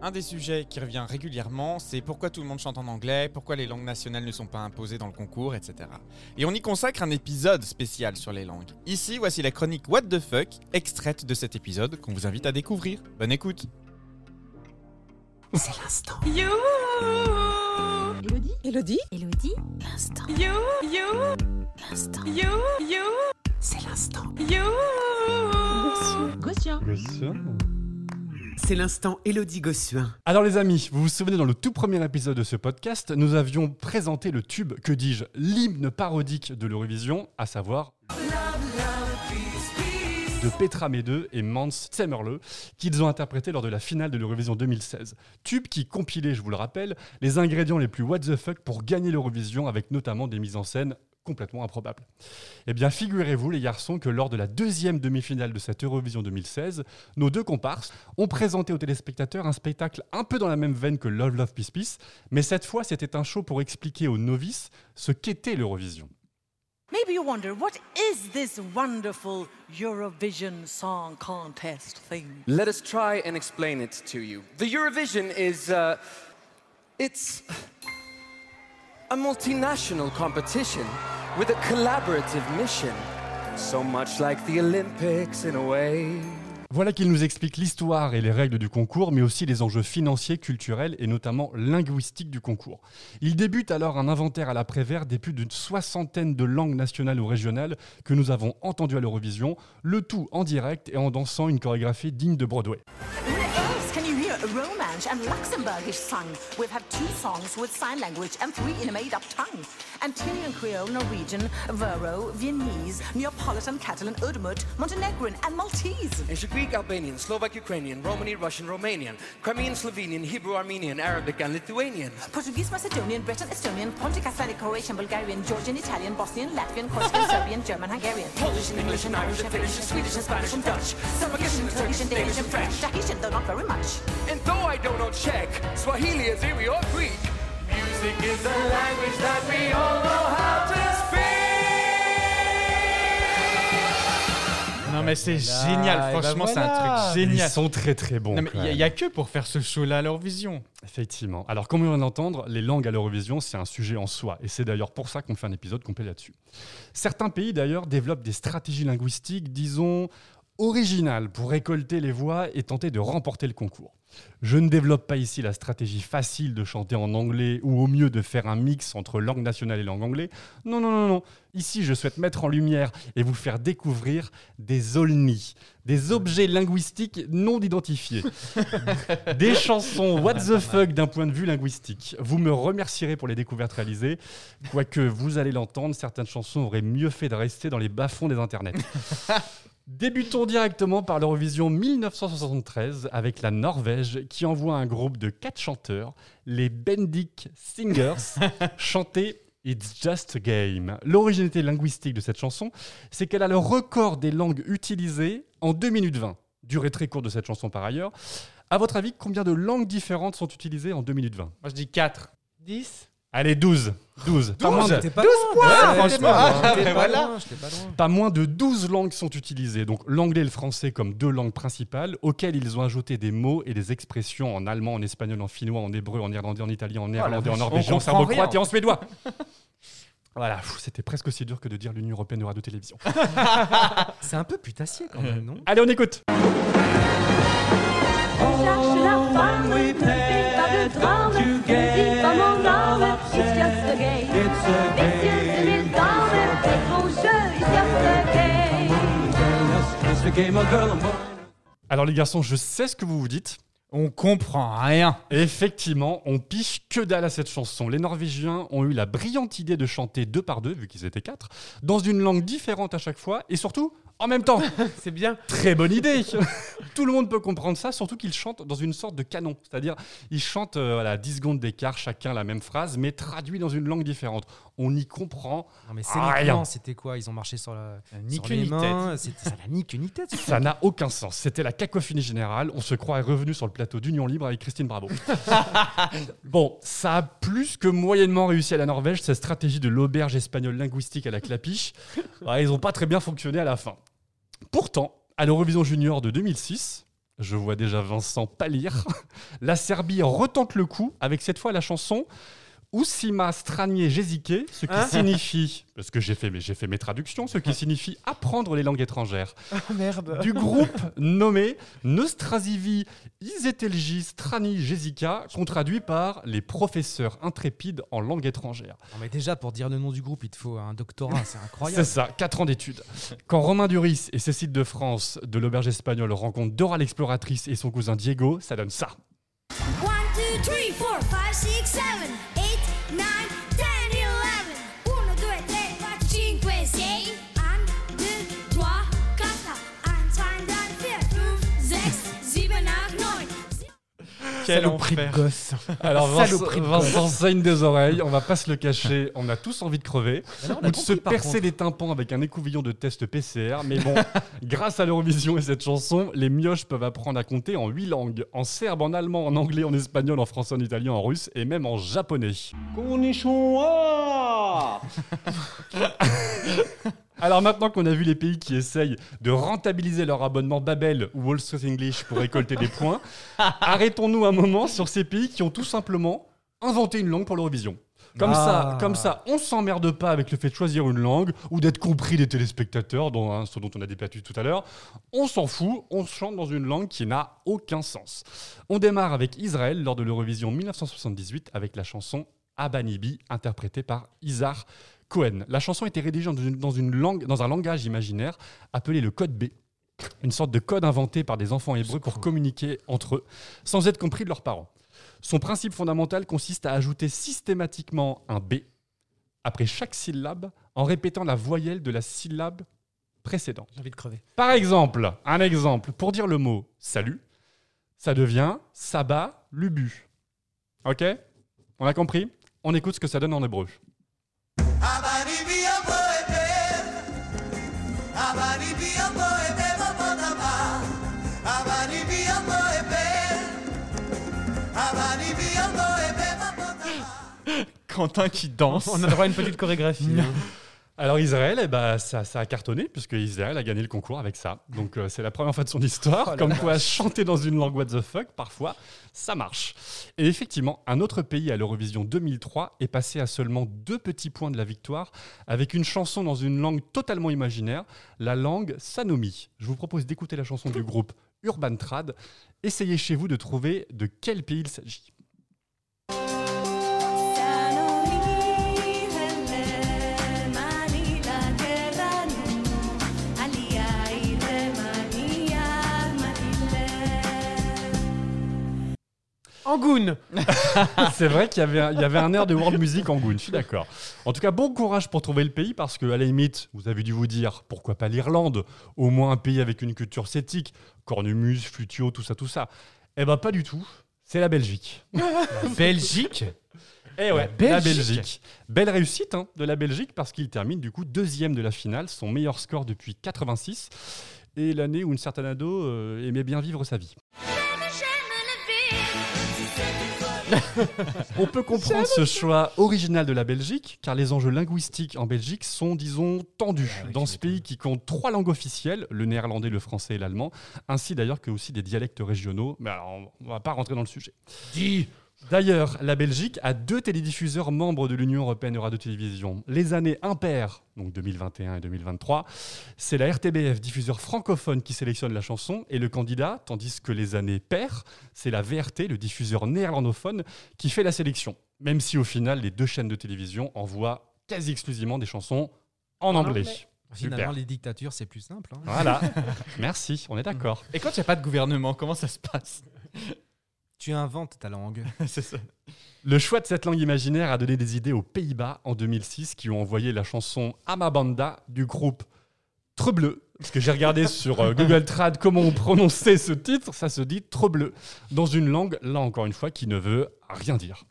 Un des sujets qui revient régulièrement, c'est pourquoi tout le monde chante en anglais, pourquoi les langues nationales ne sont pas imposées dans le concours, etc. Et on y consacre un épisode spécial sur les langues. Ici, voici la chronique What the fuck, extraite de cet épisode qu'on vous invite à découvrir. Bonne écoute C'est l'instant. You, Elodie Elodie Elodie L'instant. you, you, L'instant. you, you, C'est l'instant. you. Gossuin. C'est l'instant Elodie Gossuin. Alors les amis, vous vous souvenez dans le tout premier épisode de ce podcast, nous avions présenté le tube, que dis-je, l'hymne parodique de l'Eurovision, à savoir de Petra Mede et Mans Zemmerle, qu'ils ont interprété lors de la finale de l'Eurovision 2016. Tube qui compilait, je vous le rappelle, les ingrédients les plus what the fuck pour gagner l'Eurovision, avec notamment des mises en scène complètement improbables. Eh bien, figurez-vous, les garçons, que lors de la deuxième demi-finale de cette Eurovision 2016, nos deux comparses ont présenté aux téléspectateurs un spectacle un peu dans la même veine que Love Love Peace Peace, mais cette fois, c'était un show pour expliquer aux novices ce qu'était l'Eurovision. Maybe you wonder, what is this wonderful Eurovision Song Contest thing? Let us try and explain it to you. The Eurovision is, uh, it's a multinational competition with a collaborative mission. So much like the Olympics in a way. Voilà qu'il nous explique l'histoire et les règles du concours, mais aussi les enjeux financiers, culturels et notamment linguistiques du concours. Il débute alors un inventaire à l'après-vert des plus d'une soixantaine de langues nationales ou régionales que nous avons entendues à l'Eurovision, le tout en direct et en dansant une chorégraphie digne de Broadway. Where else can you Romansh and Luxembourgish sung? We've had two songs with sign language and three in a made-up tongue. Antillean Creole, Norwegian, Vero, Viennese, Neapolitan, Catalan, Udmurt, Montenegrin, and Maltese. Ancient Greek, Albanian, Slovak, Ukrainian, Romani, Russian, Romanian, Crimean, Slovenian, Hebrew, Armenian, Arabic, and Lithuanian. Portuguese, Macedonian, Breton, Estonian, Pontic, Icelandic, Croatian, Bulgarian, Georgian, Italian, Bosnian, Latvian, Corsican, Serbian, German, Hungarian. Polish and English and Irish and Finnish and Swedish and Spanish and Dutch. Some Turkish and Danish and French. Tahitian, though not very much. And though I don't know Czech, Swahili, Azeri, or Greek, music is the language that we all know how to speak. Non mais c'est Voilà, génial, bah franchement c'est un truc génial. Ils sont très très bons. Non mais quand il n'y a, que pour faire ce show-là à l'Eurovision. Effectivement. Alors, comme on vient d'entendre, les langues à l'Eurovision, c'est un sujet en soi. Et c'est d'ailleurs pour ça qu'on fait un épisode complet là-dessus. Certains pays, d'ailleurs, développent des stratégies linguistiques, disons, originales pour récolter les voix et tenter de remporter le concours. Je ne développe pas ici la stratégie facile de chanter en anglais ou au mieux de faire un mix entre langue nationale et langue anglaise. Non, non, non, non. Ici, je souhaite mettre en lumière et vous faire découvrir des olni, des objets linguistiques non identifiés. des chansons what the fuck d'un point de vue linguistique. Vous me remercierez pour les découvertes réalisées. Quoique vous allez l'entendre, certaines chansons auraient mieux fait de rester dans les bas-fonds des internets. Débutons directement par l'Eurovision 1973 avec la Norvège qui envoie un groupe de quatre chanteurs, les Bendik Singers, chanter It's Just a Game. L'originalité linguistique de cette chanson, c'est qu'elle a le record des langues utilisées en 2 minutes 20. Durée très courte de cette chanson par ailleurs. À votre avis, combien de langues différentes sont utilisées en 2 minutes 20 Moi je dis 4. 10 Allez, 12. 12. Pas moins de- J'étais pas loin. points, Ouais, franchement. j'étais pas loin, pas voilà. loin, j'étais pas loin. Pas moins de 12 langues sont utilisées, donc l'anglais et le français comme deux langues principales, auxquelles ils ont ajouté des mots et des expressions en allemand, en espagnol, en finnois, en hébreu, en irlandais, en italien, en néerlandais, en vache, norvégien, on en serbo-croate et en suédois. Voilà, c'était presque aussi dur que de dire l'Union Européenne de Radio-Télévision. C'est un peu putassier quand même, non? Allez, on écoute cherche la femme, Alors les garçons, je sais ce que vous vous dites. On comprend rien. Effectivement, on piche que dalle à cette chanson. Les Norvégiens ont eu la brillante idée de chanter deux par deux, vu qu'ils étaient quatre, dans une langue différente à chaque fois, et surtout en même temps. C'est bien. Très bonne idée Tout le monde peut comprendre ça, surtout qu'ils chantent dans une sorte de canon. C'est-à-dire, ils chantent euh, voilà, 10 secondes d'écart, chacun la même phrase, mais traduit dans une langue différente. On y comprend. Non, mais Rien. c'était quoi Ils ont marché sur, la, Ni sur les ni mains. C'était ça n'a ni queue ni tête. Ça n'a aucun sens. C'était la cacophonie générale. On se croirait revenu sur le plateau d'Union Libre avec Christine Bravo. bon, ça a plus que moyennement réussi à la Norvège, cette stratégie de l'auberge espagnole linguistique à la clapiche. Ouais, ils n'ont pas très bien fonctionné à la fin. Pourtant, à l'Eurovision Junior de 2006, Je vois déjà Vincent pâlir. La Serbie retente le coup avec cette fois la chanson Usima Stranie Jezike, ce qui Hein signifie, parce que j'ai fait, mes- j'ai fait mes traductions, ce qui signifie apprendre les langues étrangères, merde. du groupe nommé Nostrasivi Izetelji Strani Jezika, qu'on traduit par les professeurs intrépides en langue étrangère. Non, mais déjà, pour dire le nom du groupe, il te faut un doctorat, c'est C'est incroyable. ça, 4 ans d'études. Quand Romain Duris et Cécile de France de l'auberge espagnole rencontrent Dora l'exploratrice et son cousin Diego, ça donne ça. 1, 2, 3, 4, Quel Saloperie de gosse. Alors Vincent, Saloperie de Vincent saigne des oreilles, on va pas se le cacher, on a tous envie de crever, Mais non, on a ou de se par percer contre. les tympans avec un écouvillon de test PCR, mais bon, grâce à l'Eurovision et cette chanson, les mioches peuvent apprendre à compter en huit langues, en serbe, en allemand, en anglais, en espagnol, en français, en italien, en russe et même en japonais. Alors maintenant qu'on a vu les pays qui essayent de rentabiliser leur abonnement Babel ou Wall Street English pour récolter des points, arrêtons-nous un moment sur ces pays qui ont tout simplement inventé une langue pour l'Eurovision. Comme, ça, Ah. comme ça, on s'emmerde pas avec le fait de choisir une langue ou d'être compris des téléspectateurs, dont, hein, ce dont on a débattu tout à l'heure. On s'en fout, on chante dans une langue qui n'a aucun sens. On démarre avec Israël lors de l'Eurovision 1978 avec la chanson Abanibi, interprétée par Isar Cohen. La chanson était rédigée dans une, dans une langue, dans un langage imaginaire appelé le code B. Une sorte de code inventé par des enfants hébreux pour communiquer entre eux, sans être compris de leurs parents. Son principe fondamental consiste à ajouter systématiquement un B après chaque syllabe en répétant la voyelle de la syllabe précédente. J'ai envie de crever. Par exemple, un exemple, pour dire le mot salut, ça devient Saba Lubu. Ok? On a compris? On écoute ce que ça donne en hébreu. Quentin qui danse. On a droit à une petite chorégraphie. hein. Alors Israël, eh ben, ça, ça a cartonné puisque Israël a gagné le concours avec ça. Donc euh, c'est la première fois de son histoire. Oh comme quoi chanter dans une langue what the fuck, parfois, ça marche. Et effectivement, un autre pays à l'Eurovision 2003 est passé à seulement deux petits points de la victoire avec une chanson dans une langue totalement imaginaire, la langue Sanomi. Je vous propose d'écouter la chanson du groupe Urban Trad. Essayez chez vous de trouver de quel pays il s'agit. Angoun C'est vrai qu'il y avait, un, il y avait un air de world music en Goon, je suis d'accord. En tout cas, bon courage pour trouver le pays parce que, à la limite, vous avez dû vous dire pourquoi pas l'Irlande, au moins un pays avec une culture celtique, cornemuse, flutio, tout ça, tout ça. Eh ben, pas du tout. C'est la Belgique. Belgique? Eh ouais, La la Belgique. Belgique. Belle réussite hein, de la Belgique parce qu'il termine du coup deuxième de la finale, son meilleur score depuis 86 et l'année où une certaine ado euh, aimait bien vivre sa vie. On peut comprendre ce choix original de la Belgique, car les enjeux linguistiques en Belgique sont, disons, tendus. Ah Dans ce pays qui compte trois langues officielles, le néerlandais, le français et l'allemand, ainsi d'ailleurs que aussi des dialectes régionaux. Mais alors, on va pas rentrer dans le sujet. Dis D'ailleurs, la Belgique a deux télédiffuseurs membres de l'Union européenne de radio-télévision. Les années impaires, donc 2021 et 2023, c'est la RTBF, diffuseur francophone, qui sélectionne la chanson et le candidat, tandis que les années paires, c'est la VRT, le diffuseur néerlandophone, qui fait la sélection. Même si au final, les deux chaînes de télévision envoient quasi exclusivement des chansons en anglais. Finalement, Super. les dictatures, c'est plus simple. hein. Voilà. Merci, on est d'accord. Et quand il n'y a pas de gouvernement, comment ça se passe? Tu inventes ta langue. C'est ça. Le choix de cette langue imaginaire a donné des idées aux Pays-Bas en 2006 qui ont envoyé la chanson Amabanda du groupe Trebleu. Parce que j'ai regardé sur euh, Google Trad comment on prononçait ce titre, ça se dit Trebleu. Dans une langue, là encore une fois, qui ne veut rien dire.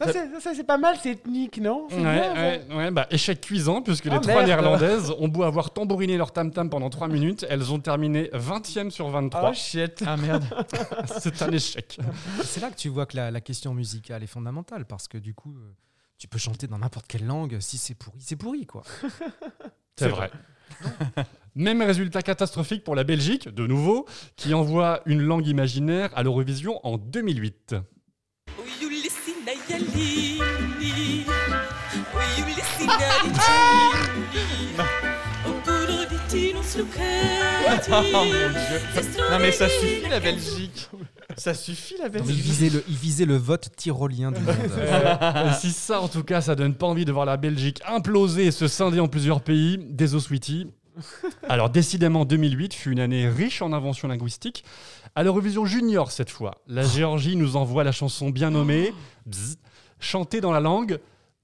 Ça, c'est- ça, c'est pas mal, c'est ethnique, non? Ouais, bien, ouais, ouais, bah, échec cuisant, puisque Ah, les trois merde. néerlandaises ont beau avoir tambouriné leur tam-tam pendant 3 minutes, elles ont terminé 20e sur 23. Oh shit. Ah merde. C'est un échec. C'est là que tu vois que la, la question musicale est fondamentale parce que du coup, euh, tu peux chanter dans n'importe quelle langue. Si c'est pourri, c'est pourri quoi. C'est vrai. Même résultat catastrophique pour la Belgique, de nouveau, qui envoie une langue imaginaire à l'Eurovision en 2008. Oh mon dieu. Non mais ça suffit la Belgique. Ça suffit la Il Belgique. visait le, il visait le vote tyrolien du monde. Euh, si ça, en tout cas, ça donne pas envie de voir la Belgique imploser et se scinder en plusieurs pays, désolé sweetie. Alors, décidément, 2008 fut une année riche en inventions linguistiques. À l'Eurovision Junior, cette fois, la Géorgie nous envoie la chanson bien nommée, Bzz, chantée dans la langue.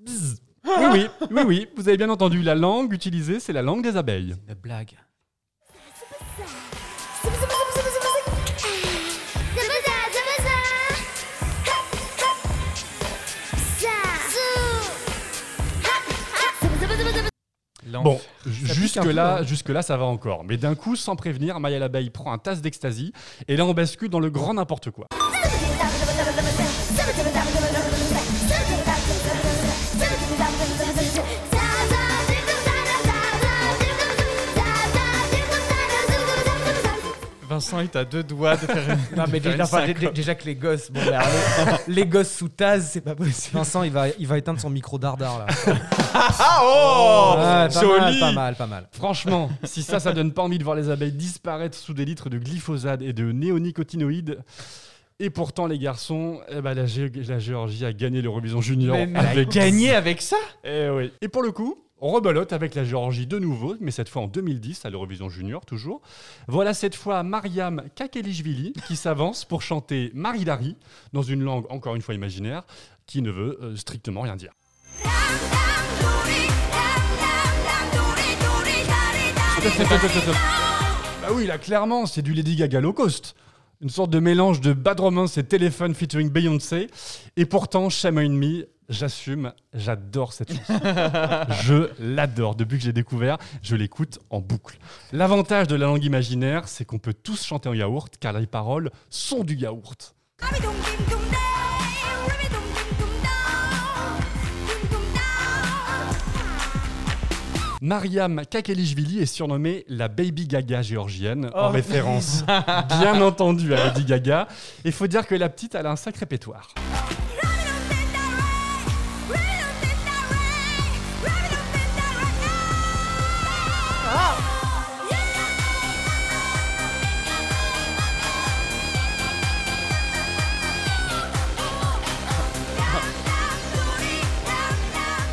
Bzz. Oui, oui, oui, oui, vous avez bien entendu, la langue utilisée, c'est la langue des abeilles. Une blague. Bon, jusque-là, hein. jusque-là, ça va encore. Mais d'un coup, sans prévenir, Maya l'abeille prend un tasse d'ecstasy et là, on bascule dans le grand n'importe quoi. Vincent est à deux doigts de faire une, Non mais déjà, une enfin, dé- syncope. déjà que les gosses, bon, bah, les, les gosses sous taz, c'est pas possible. Vincent, il va, il va éteindre son micro dardard là. Ah oh Ouais, pas mal, Joli pas mal, pas mal. Franchement, si ça, ça donne pas envie de voir les abeilles disparaître sous des litres de glyphosate et de néonicotinoïdes. Et pourtant, les garçons, eh ben, la, Gé- la Géorgie a gagné l'Eurovision Junior. Mais elle a avec gagné avec ça? Eh oui. Et pour le coup, on rebelote avec la Géorgie de nouveau, mais cette fois en 2010 à l'Eurovision Junior toujours. Voilà cette fois Mariam Kakelishvili qui s'avance pour chanter Maridari dans une langue encore une fois imaginaire qui ne veut euh, strictement rien dire. Bah oui, là clairement, c'est du Lady Gaga low cost. Une sorte de mélange de Bad Romance et Téléphone featuring Beyoncé. Et pourtant, Shame on Me, j'assume, j'adore cette chanson. je l'adore. Depuis que j'ai découvert, je l'écoute en boucle. L'avantage de la langue imaginaire, c'est qu'on peut tous chanter en yaourt, car les paroles sont du yaourt. Mariam Kakelishvili est surnommée la Baby Gaga géorgienne, en référence bien entendu à Lady Gaga. Il faut dire que la petite, elle a un sacré pétoire.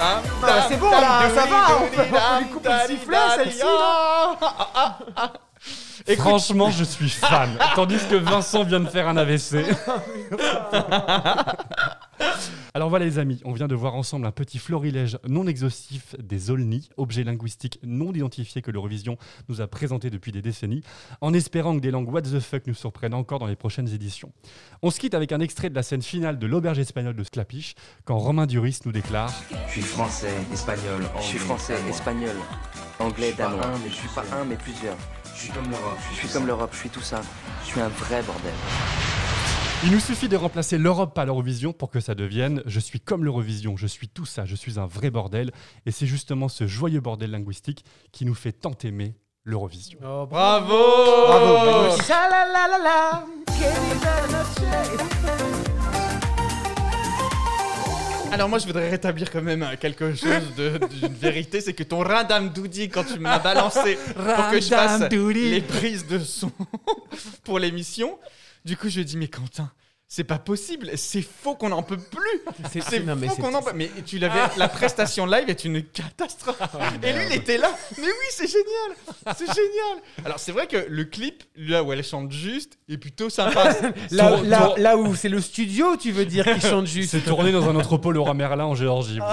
Ah, c'est bon, là, ça va, on peut- on lui couper le sifflet, celle-ci, Et franchement, je suis fan. Tandis que Vincent vient de faire un AVC. Alors voilà les amis, on vient de voir ensemble un petit florilège non exhaustif des Olni, objets linguistiques non identifiés que l'Eurovision nous a présentés depuis des décennies, en espérant que des langues what the fuck nous surprennent encore dans les prochaines éditions. On se quitte avec un extrait de la scène finale de l'auberge espagnole de Sclapiche, quand Romain Duris nous déclare Je suis français, espagnol, anglais. Je suis français, danois. espagnol, anglais, Je suis pas danois. un, mais Je suis pas un, mais plusieurs. Je suis comme l'Europe. Je suis comme l'Europe, je suis tout ça. Je suis un vrai bordel. Il nous suffit de remplacer l'Europe par l'Eurovision pour que ça devienne Je suis comme l'Eurovision, je suis tout ça, je suis un vrai bordel. Et c'est justement ce joyeux bordel linguistique qui nous fait tant aimer l'Eurovision. Oh, Bravo Bravo. Alors moi je voudrais rétablir quand même quelque chose de- d'une vérité, c'est que ton Radam Doudi quand tu m'as balancé pour que je fasse les prises de son pour l'émission, du coup je dis mais Quentin, c'est pas possible, c'est faux qu'on n'en peut plus. C'est- faux c'est- qu'on en peut. Mais tu l'avais, la prestation live est une catastrophe. Et lui, il était là. Mais oui, c'est génial, c'est génial. Alors c'est vrai que le clip, là où elle chante juste, est plutôt sympa. Là, Tour- là, tour- là où c'est le studio, tu veux dire, qui chante juste. C'est tourné dans un entrepôt Laura Merlin en Géorgie.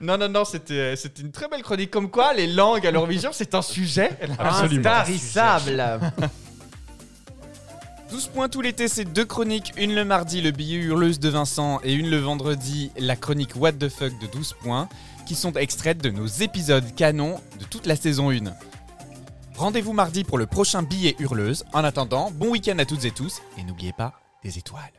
Non, non, non, c'était, c'était une très belle chronique. Comme quoi, les langues à l'Eurovision, c'est un sujet. Intarissable. 12 points tout l'été, c'est deux chroniques, une le mardi, le billet hurleuse de Vincent, et une le vendredi, la chronique What the fuck de 12 points, qui sont extraites de nos épisodes canons de toute la saison 1. Rendez-vous mardi pour le prochain billet hurleuse. En attendant, bon week-end à toutes et tous, et n'oubliez pas des étoiles.